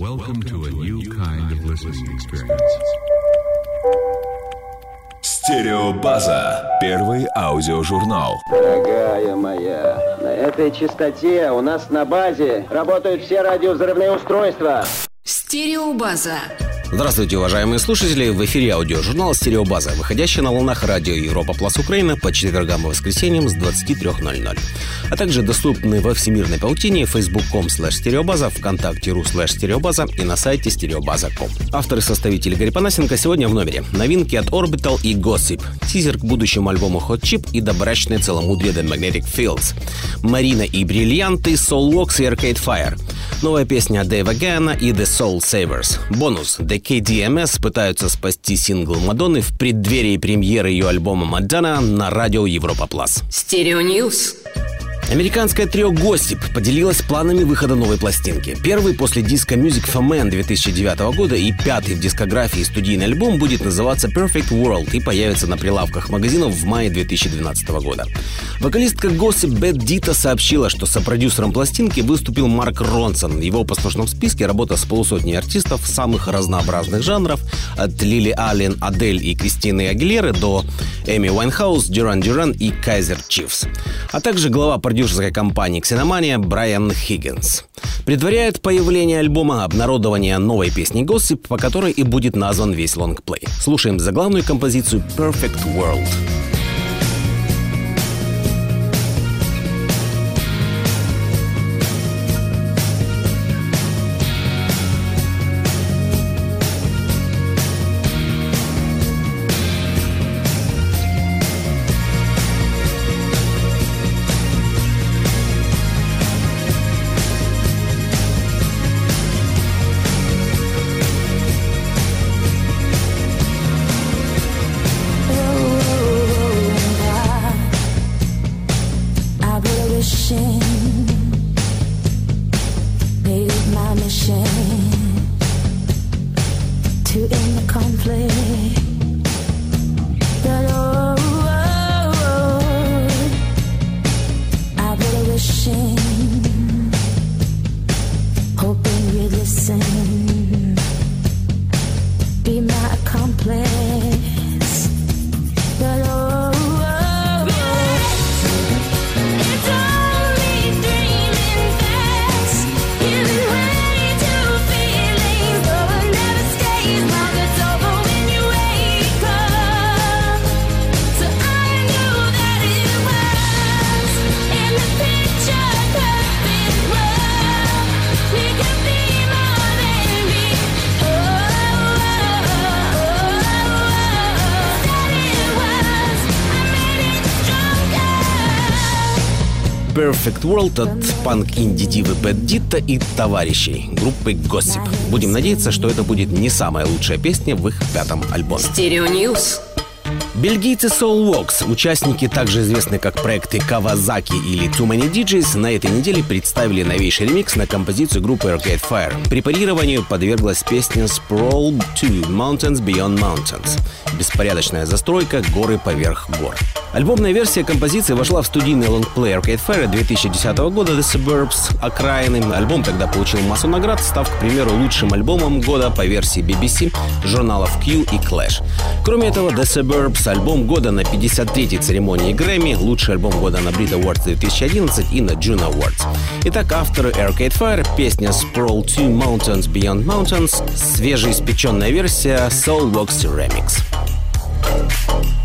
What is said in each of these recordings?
Welcome to a new kind of listening experience. Стереобаза. Первый аудиожурнал. Дорогая моя, на этой частоте у нас на базе работают все радиовзрывные устройства. Стереобаза. Здравствуйте, уважаемые слушатели! В эфире аудиожурнал «Стереобаза», выходящий на волнах радио Европа Плюс Украина по четвергам и воскресеньям с 23.00. А также доступны во всемирной паутине facebook.com слэш стереобаза, вконтакте.ру слэш стереобаза и на сайте стереобаза.ком. Авторы и составители Гарри Панасенко сегодня в номере. Новинки от Orbital и Gossip, тизер к будущему альбому Hot Chip и добрачное целомудрие The Magnetic Fields, Марина и Бриллианты, Soulwax и Arcade Fire, новая песня Дэйва Гана и The Soulsavers, бонус The KDMS пытаются спасти сингл Мадонны в преддверии премьеры ее альбома «Мадонна» на радио Европа Плюс. Stereo News. Американское трио «Госсип» поделилось планами выхода новой пластинки. Первый после диска Music for Men 2009 года и пятый в дискографии студийный альбом будет называться Perfect World и появится на прилавках магазинов в мае 2012 года. Вокалистка «Госсип» Бет Дита сообщила, что сопродюсером пластинки выступил Марк Ронсон. В его послушном списке работа с полусотней артистов самых разнообразных жанров, от Лили Аллен, Адель и Кристины Агилеры до Эми Уайнхаус, Duran Duran и Kaiser Chiefs. А также глава продюсерской компании «Ксеномания» Брайан Хиггинс. Предваряет появление альбома обнародование новой песни «Gossip», по которой и будет назван весь лонгплей. Слушаем заглавную композицию «Perfect World». Perfect World от панк-инди-дивы Дитто и товарищей группы Gossip. Будем надеяться, что это будет не самая лучшая песня в их пятом альбоме. Stereo News. Бельгийцы Soulwax, участники, также известные как проекты Kawasaki или 2 Many DJs, на этой неделе представили новейший ремикс на композицию группы Arcade Fire. Препарированию подверглась песня Sprawl 2 Mountains Beyond Mountains. Беспорядочная застройка, горы поверх гор. Альбомная версия композиции вошла в студийный лонгплей Arcade Fire 2010 года The Suburbs «Окраины». Альбом тогда получил массу наград, став, к примеру, лучшим альбомом года по версии BBC, журналов Q и Clash. Кроме этого, The Suburbs – альбом года на 53-й церемонии Грэмми, лучший альбом года на Brit Awards 2011 и на Juno Awards. Итак, авторы Arcade Fire, песня Sprawl 2 Mountains Beyond Mountains, свежеиспеченная версия Soul Walks Remix. They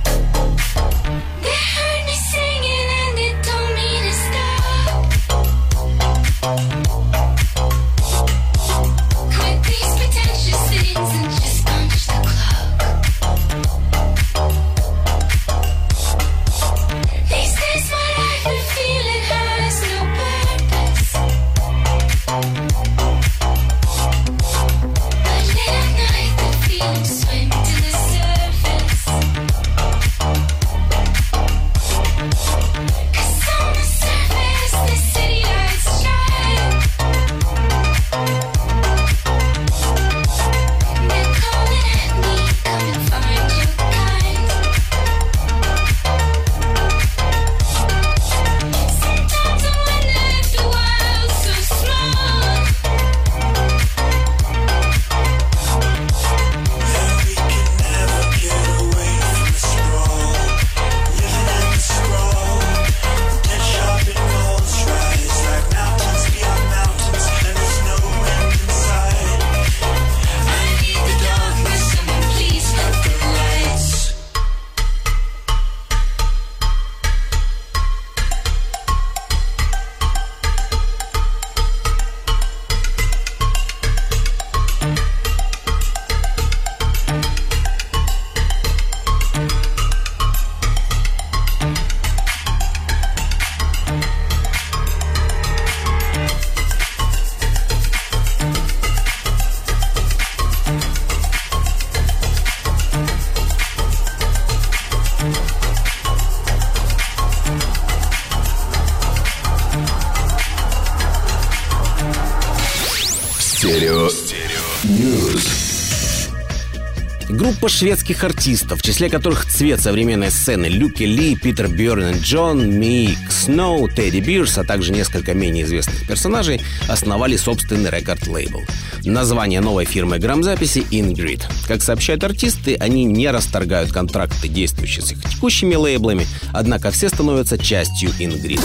Группа шведских артистов, в числе которых цвет современной сцены Люки Ли, Питер Бьерн Джон, Мик Сноу, Тедди Бирс, а также несколько менее известных персонажей, основали собственный рекорд-лейбл. Название новой фирмы грамзаписи Ingrid. Как сообщают артисты, они не расторгают контракты, действующие с их текущими лейблами, однако все становятся частью Ingrid.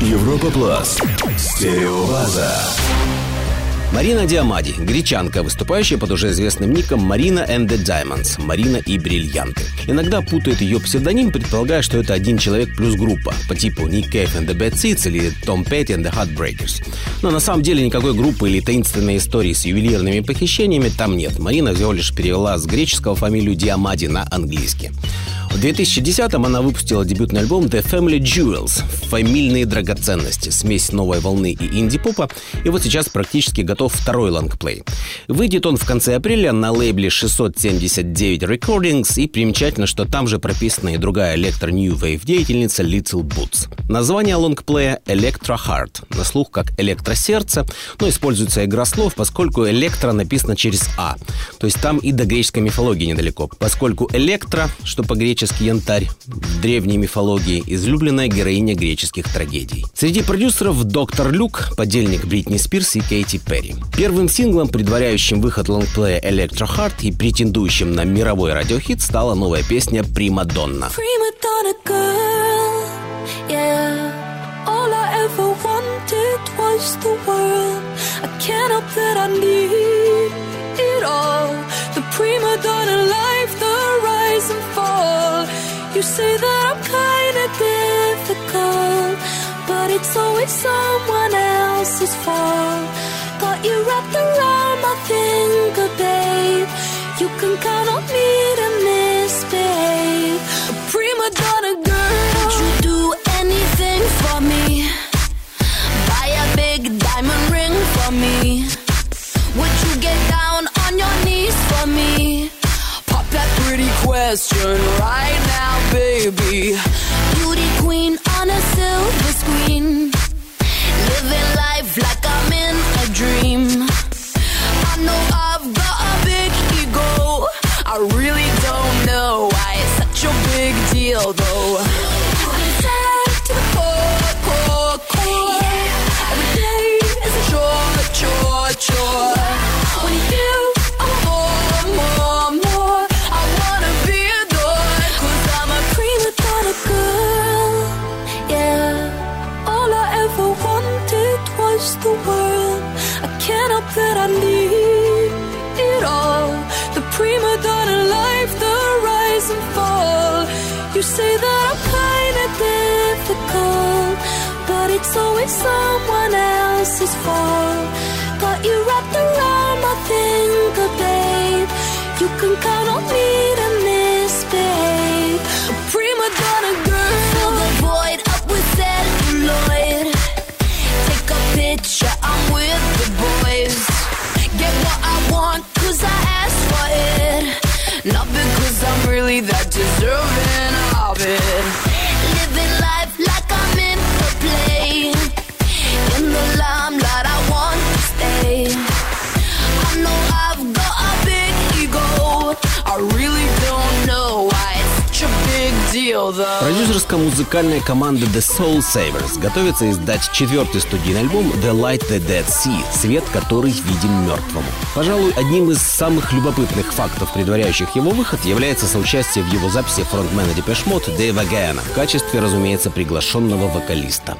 Европа Плас. Стереобаза. Марина Диамади, гречанка, выступающая под уже известным ником Марина and the Diamonds, Марина и бриллианты. Иногда путают ее псевдоним, предполагая, что это один человек плюс группа, по типу Nick Cave and the Bad Seeds или Tom Petty and the Heartbreakers. Но на самом деле никакой группы или таинственной истории с ювелирными похищениями там нет. Марина всего лишь перевела с греческого фамилию Диамади на английский. В 2010-м она выпустила дебютный альбом The Family Jewels – «Фамильные драгоценности», смесь новой волны и инди-попа, и вот сейчас практически готов второй лонгплей. Выйдет он в конце апреля на лейбле 679 Recordings, и примечательно, что там же прописана и другая электро-нью вейв деятельница Little Boots. Название лонгплея Electro Heart, на слух как электросердце, но используется игра слов, поскольку электро написано через А, то есть там и до греческой мифологии недалеко, поскольку электро, что по-гречески янтарь, в древней мифологии излюбленная героиня греческих трагедий. Среди продюсеров доктор Люк, подельник Бритни Спирс и Кейти Перри. Первым синглом, предваряющим выход лонгплея Electro Heart и претендующим на мировой радиохит, стала новая песня and fall. You say that I'm kinda difficult, but it's always someone else's fault. Got you wrapped around my finger, babe. You can count on me to misbehave. Prima donna girl. Would you do anything for me? Buy a big diamond ring for me. Would you get down on your knees for me? Pop that pretty question right now, baby. Not not 미reme this way A prima donna girl Avoid up with self-loyer Take a picture with the boys. Get what I want because I'm really that deserving of it. Продюсерско-музыкальная команда The Soul Savers готовится издать четвертый студийный альбом The Light the Dead Sea, свет который виден мертвому. Пожалуй, одним из самых любопытных фактов, предваряющих его выход, является соучастие в его записи фронтмена Mode Дэйва Гайана в качестве, разумеется, приглашенного вокалиста.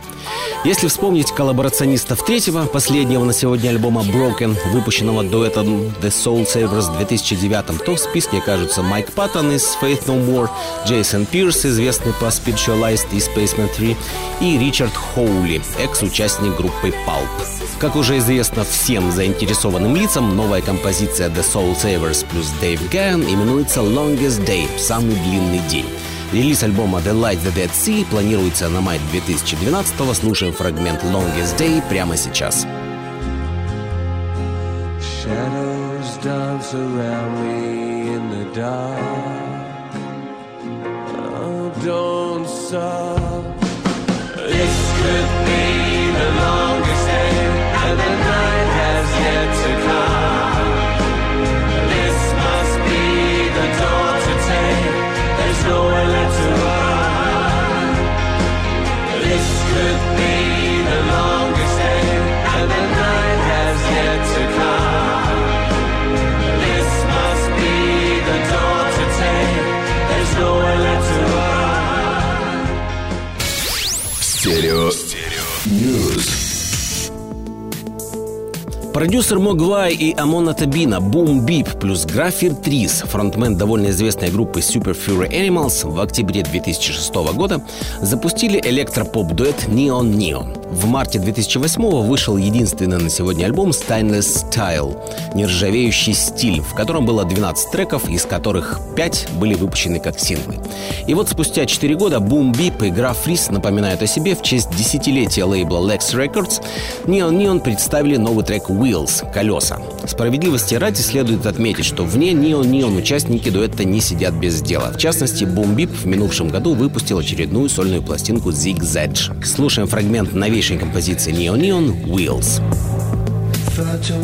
Если вспомнить коллаборационистов третьего, последнего на сегодня альбома Broken, выпущенного дуэтом The Soul Savers в 2009, то в списке окажутся Майк Паттон из Faith No More, Джейсон Пирс, известный по Spiritualized и Spaceman 3, и Ричард Хоули, экс-участник группы Pulp. Как уже известно всем заинтересованным лицам, новая композиция The Soul Savers плюс Дэйв Гайан именуется Longest Day – «Самый длинный день». Релиз альбома The Light the Dead Sea планируется на май 2012-го. Слушаем фрагмент Longest Day прямо сейчас. Shadows dance around me in the dark. don't stop. This could be the longest day, and the night has yet to come. This must be the door to take. There's nowhere left to run. This could be. News. Продюсер Моглай и Амона Табина Бум Бип плюс Графир Трис, фронтмен довольно известной группы Super Fury Animals, в октябре 2006 года запустили электропоп-дуэт Neon Neon. В марте 2008 вышел единственный на сегодня альбом Stainless Style – нержавеющий стиль, в котором было 12 треков, из которых 5 были выпущены как синглы. И вот спустя 4 года Boom Beep и Граф Рис напоминают о себе в честь десятилетия лейбла Lex Records. Neon Neon представили новый трек Wheels – «Колеса». Справедливости ради следует отметить, что вне Neon Neon участники дуэта не сидят без дела. В частности, Boom Beep в минувшем году выпустил очередную сольную пластинку Zig Zedge. Слушаем фрагмент новейшей композиции Neon Neon «Wheels». Far too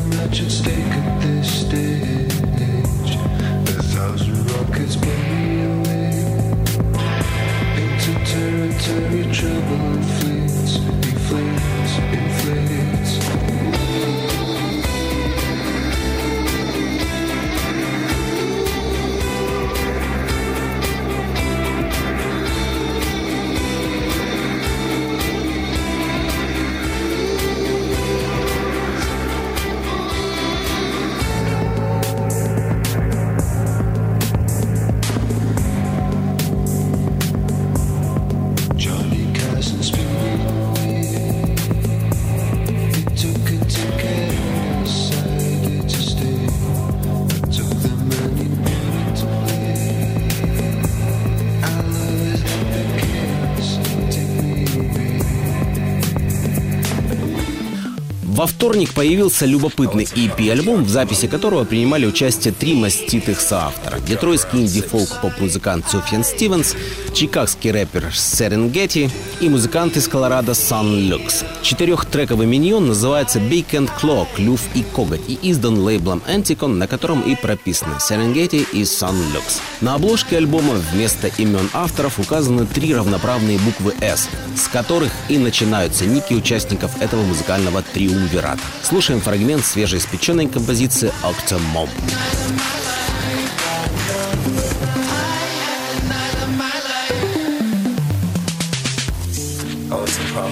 вторник появился любопытный EP-альбом, в записи которого принимали участие три маститых соавтора. Детройтский инди-фолк-поп-музыкант Софьян Стивенс, чикагский рэпер Серенгети и музыкант из Колорадо Сан Люкс. Четырехтрековый миньон называется Big and Claw, клюв и коготь, и издан лейблом Anticon, на котором и прописаны Серенгети и Сан Люкс. На обложке альбома вместо имен авторов указаны три равноправные буквы «С», с которых и начинаются ники участников этого музыкального триумвирата. Слушаем фрагмент свежеиспеченной композиции «Octomom».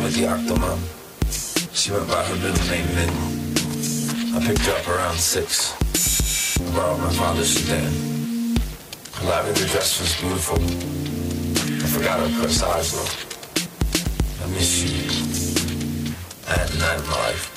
With the Octomom. She went by her middle name Min. I picked her up around six. I borrowed my father's sedan. Her lavender dress was beautiful. I forgot her corsage though. I miss you. I had the night of my life.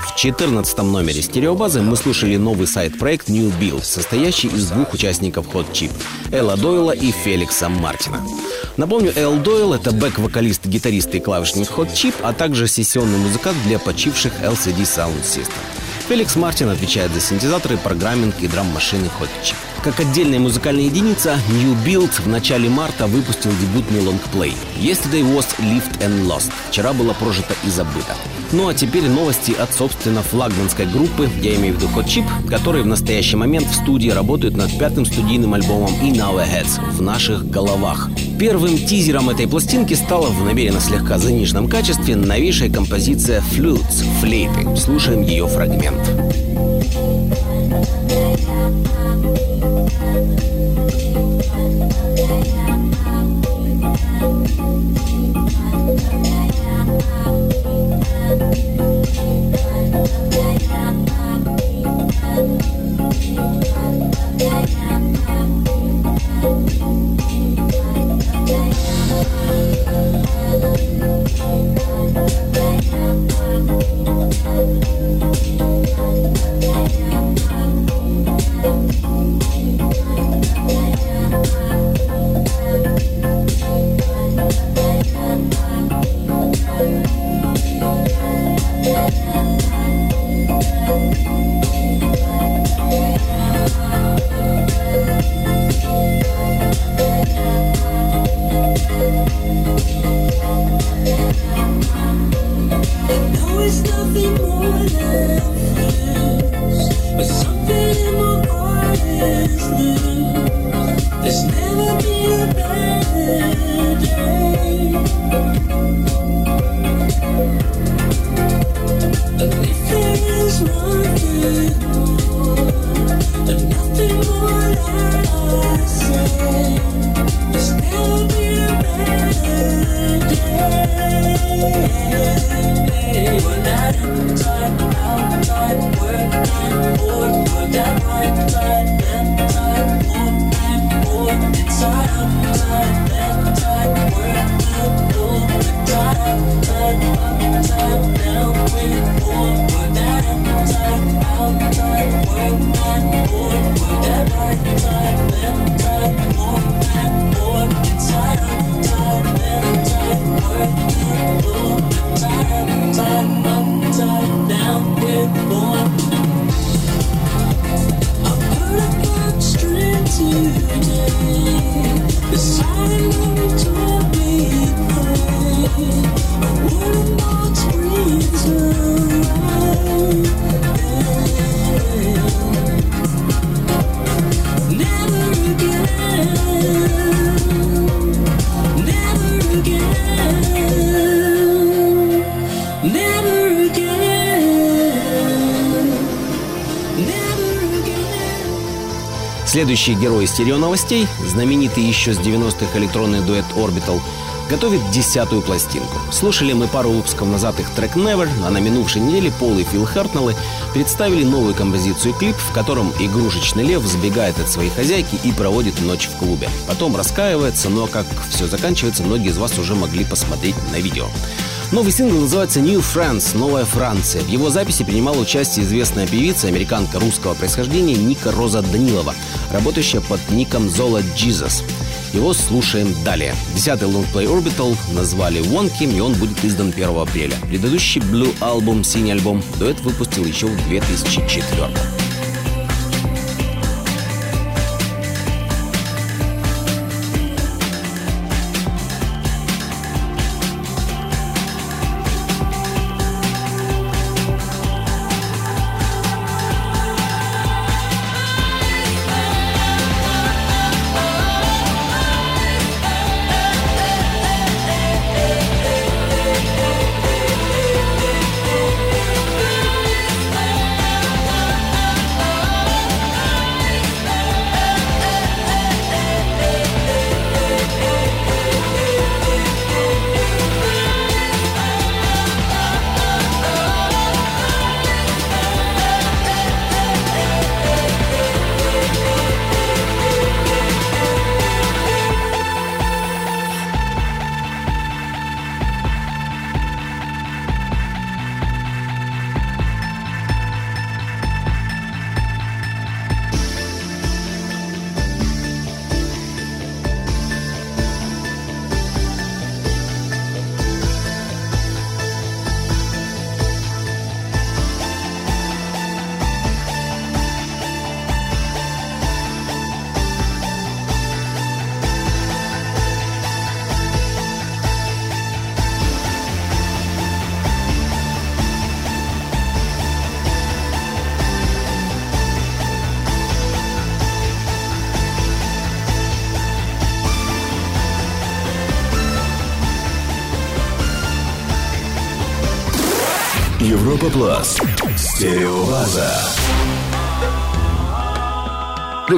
В 14 номере стереобазы мы слушали новый сайт-проект New Build, состоящий из двух участников Hot Chip – Элла Дойла и Феликса Мартина. Напомню, Эл Дойл – это бэк-вокалист, гитарист и клавишник Hot Chip, а также сессионный музыкант для почивших LCD Sound System. Феликс Мартин отвечает за синтезаторы, программинг и драм-машины Hot Chip. Как отдельная музыкальная единица, New Build в начале марта выпустил дебютный лонгплей «Yesterday was lived and lost» – «Вчера было прожито и забыто». Ну а теперь новости от, собственно, флагманской группы, я имею в виду Hot Chip, которые в настоящий момент в студии работают над пятым студийным альбомом In Our Heads – «В наших головах». Первым тизером этой пластинки стала в намеренно слегка заниженном качестве новейшая композиция «Flutes» – «Флейты». Слушаем ее фрагмент. Yeah. Следующие герои стереоновостей, знаменитый еще с 90-х электронный дуэт Orbital, готовит десятую пластинку. Слушали мы пару выпусков назад их трек Never, а на минувшей неделе Пол и Фил Хартнеллы представили новую композицию клип, в котором игрушечный лев сбегает от своей хозяйки и проводит ночь в клубе. Потом раскаивается, но как все заканчивается, многие из вас уже могли посмотреть на видео. Новый сингл называется New France, Новая Франция. В его записи принимала участие известная певица, американка русского происхождения Ника Роза Данилова, работающая под ником Zola Jesus. Его слушаем далее. Десятый лонгплей Orbital назвали Wonky, и он будет издан 1 апреля. Предыдущий Blue альбом, синий альбом, дуэт выпустил еще в 2004 Европа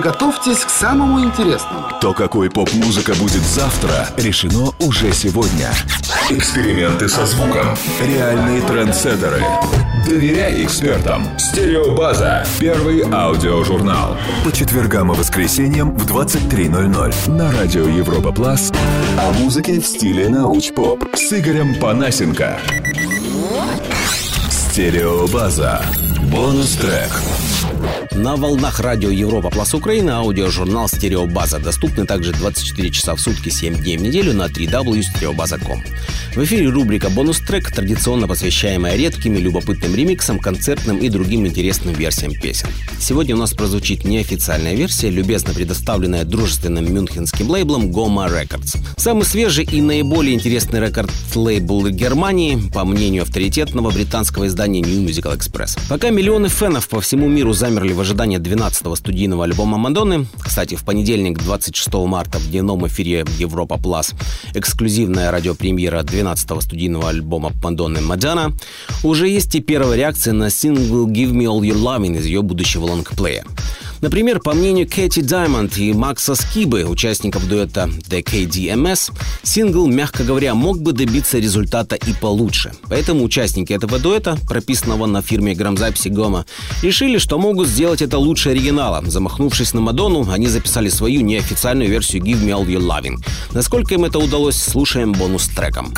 Приготовьтесь к самому интересному. То, какой поп-музыка будет завтра, решено уже сегодня. Эксперименты со звуком. Реальные трендсеттеры. Доверяй экспертам. Стереобаза. Первый аудиожурнал. По четвергам и воскресеньям в 23.00 на радио Европа Плас. О музыке в стиле науч-поп с Игорем Панасенко. Стереобаза. Бонус-трек. На волнах радио Европа Плюс Украина аудиожурнал «Стереобаза» доступны также 24 часа в сутки, 7 дней в неделю на www.stereobaza.com. В эфире рубрика «Бонус-трек», традиционно посвящаемая редким и любопытным ремиксам, концертным и другим интересным версиям песен. Сегодня у нас прозвучит неофициальная версия, любезно предоставленная дружественным мюнхенским лейблом Goma Records. Самый свежий и наиболее интересный рекорд-лейбл Германии, по мнению авторитетного британского издания New Musical Express. Пока миллионы фенов по всему миру замерли в ожидании 12-го студийного альбома Мадонны. Кстати, в понедельник, 26 марта, в дневном эфире Европа Плас, эксклюзивная радиопремьера 12-го студийного альбома Мадонны Мадана, уже есть и первая реакция на сингл «Give Me All Your Loving» из ее будущего лонгплея. Например, по мнению Кэти Даймонд и Макса Скибы, участников дуэта The KDMS, сингл, мягко говоря, мог бы добиться результата и получше. Поэтому участники этого дуэта, прописанного на фирме грамзаписи Гома, решили, что могут сделать это лучше оригинала. Замахнувшись на Мадонну, они записали свою неофициальную версию Give Me All Your Loving. Насколько им это удалось, слушаем бонус-треком.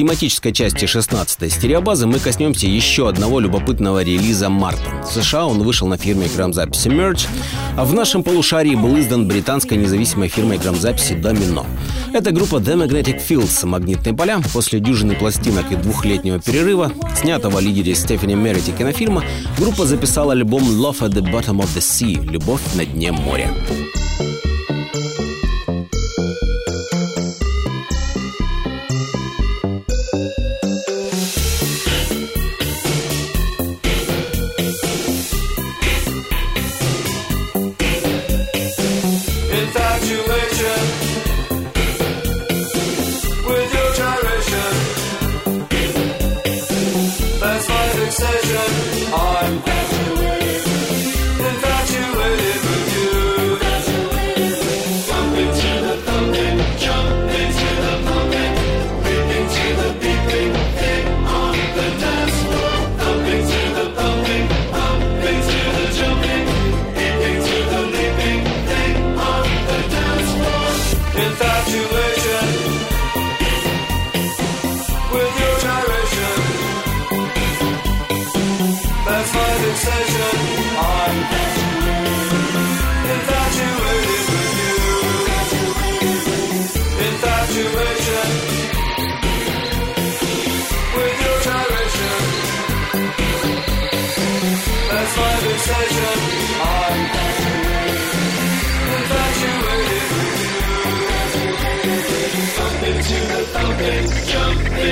Тематической части 16-й стереобазы мы коснемся еще одного любопытного релиза марта. В США он вышел на фирме грамзаписи Merge, а в нашем полушарии был издан британской независимой фирмой грамзаписи Domino. Это группа The Magnetic Fields «Магнитные поля» после дюжины пластинок и двухлетнего перерыва, снятого лидере Стефани Мерити кинофильма, группа записала альбом Love at the Bottom of the Sea – «Любовь на дне моря».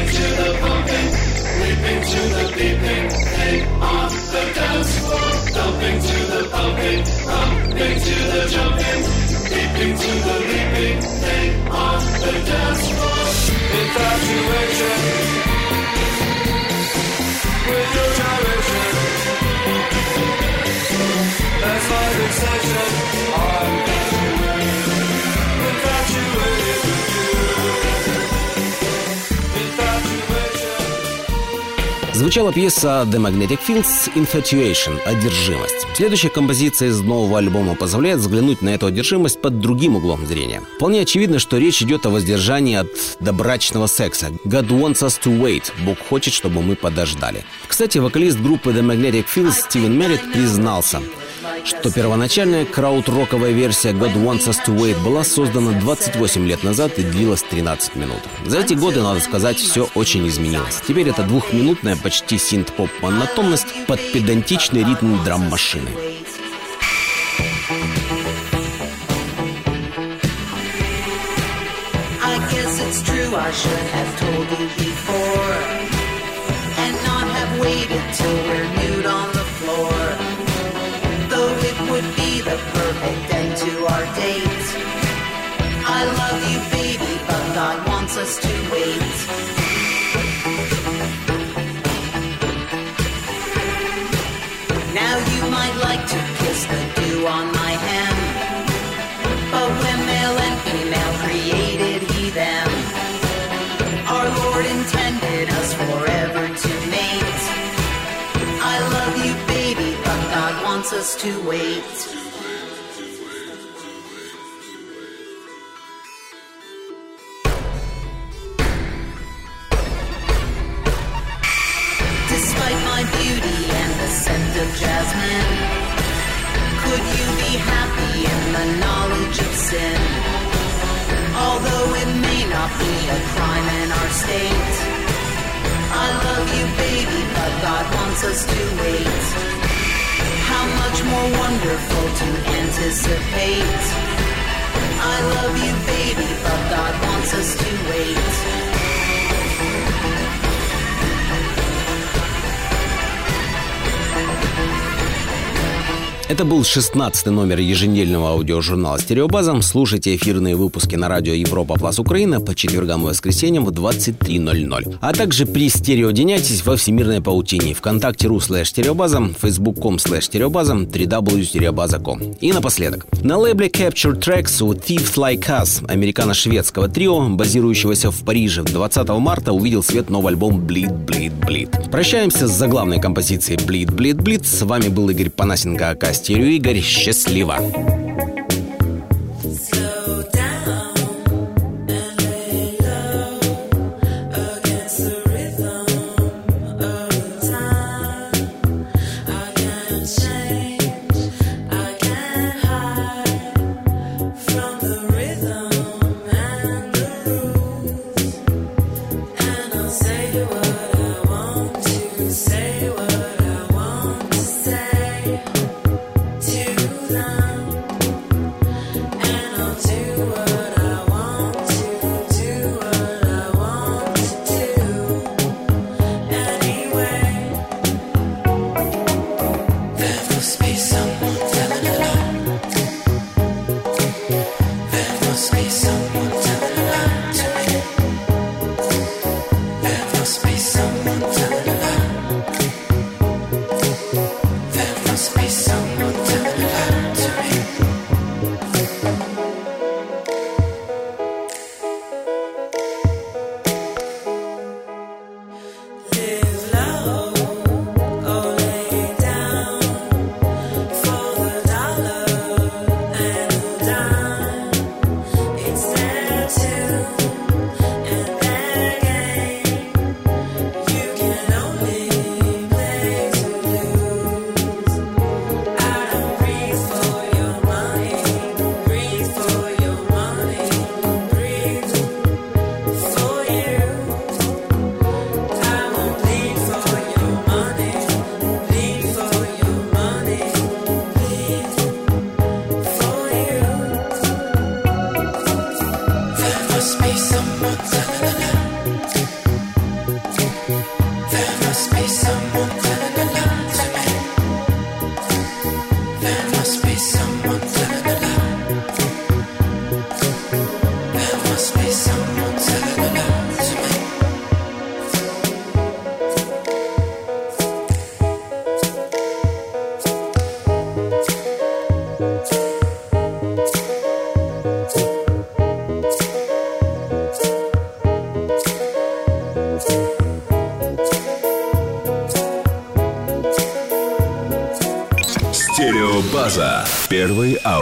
into the pumping, sleeping to the beeping, stay on the dance floor, thumping to the pumping, thumping to the jumping, leaping to the leaping, stay on the dance floor. Infatuation. Звучала пьеса The Magnetic Fields Infatuation – «Одержимость». Следующая композиция из нового альбома позволяет взглянуть на эту одержимость под другим углом зрения. Вполне очевидно, что речь идет о воздержании от добрачного секса. God wants us to wait. Бог хочет, чтобы мы подождали. Кстати, вокалист группы The Magnetic Fields Стивен Меррит признался, что первоначальная крауд-роковая версия God Wants Us To Wait была создана 28 лет назад и длилась 13 минут. За эти годы, надо сказать, все очень изменилось. Теперь это двухминутная, почти синт-поп монотонность под педантичный ритм драм-машины. Waited till we're nude us to wait Now you might like to kiss the dew on my hand but when male and female created he them, our Lord intended us forever to mate. I love you, baby, but God wants us to wait. State. I love you, baby, but God wants us to wait. How much more wonderful to anticipate. I love you, baby, but God wants us to wait. Это был 16 номер еженедельного аудиожурнала «Стереобаза». Слушайте эфирные выпуски на радио Европа Плюс Украина по четвергам и воскресеньям в 23.00. А также пристереодиняйтесь во всемирной паутине. Вконтакте.ру слэш стереобаза, facebook.com слэш стереобаза, www.стереобаза.com. И напоследок. На лейбле Captured Tracks у Thieves Like Us, американо-шведского трио, базирующегося в Париже, 20 марта увидел свет новый альбом Bleed, Bleed, Bleed. Прощаемся с заглавной композицией Bleed, Bleed, Bleed. С вами был Игорь Панасенко, АК Стерео Игорь. Счастливо!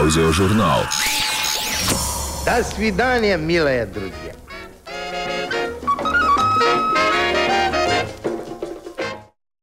Аудиожурнал. До свидания, милые друзья.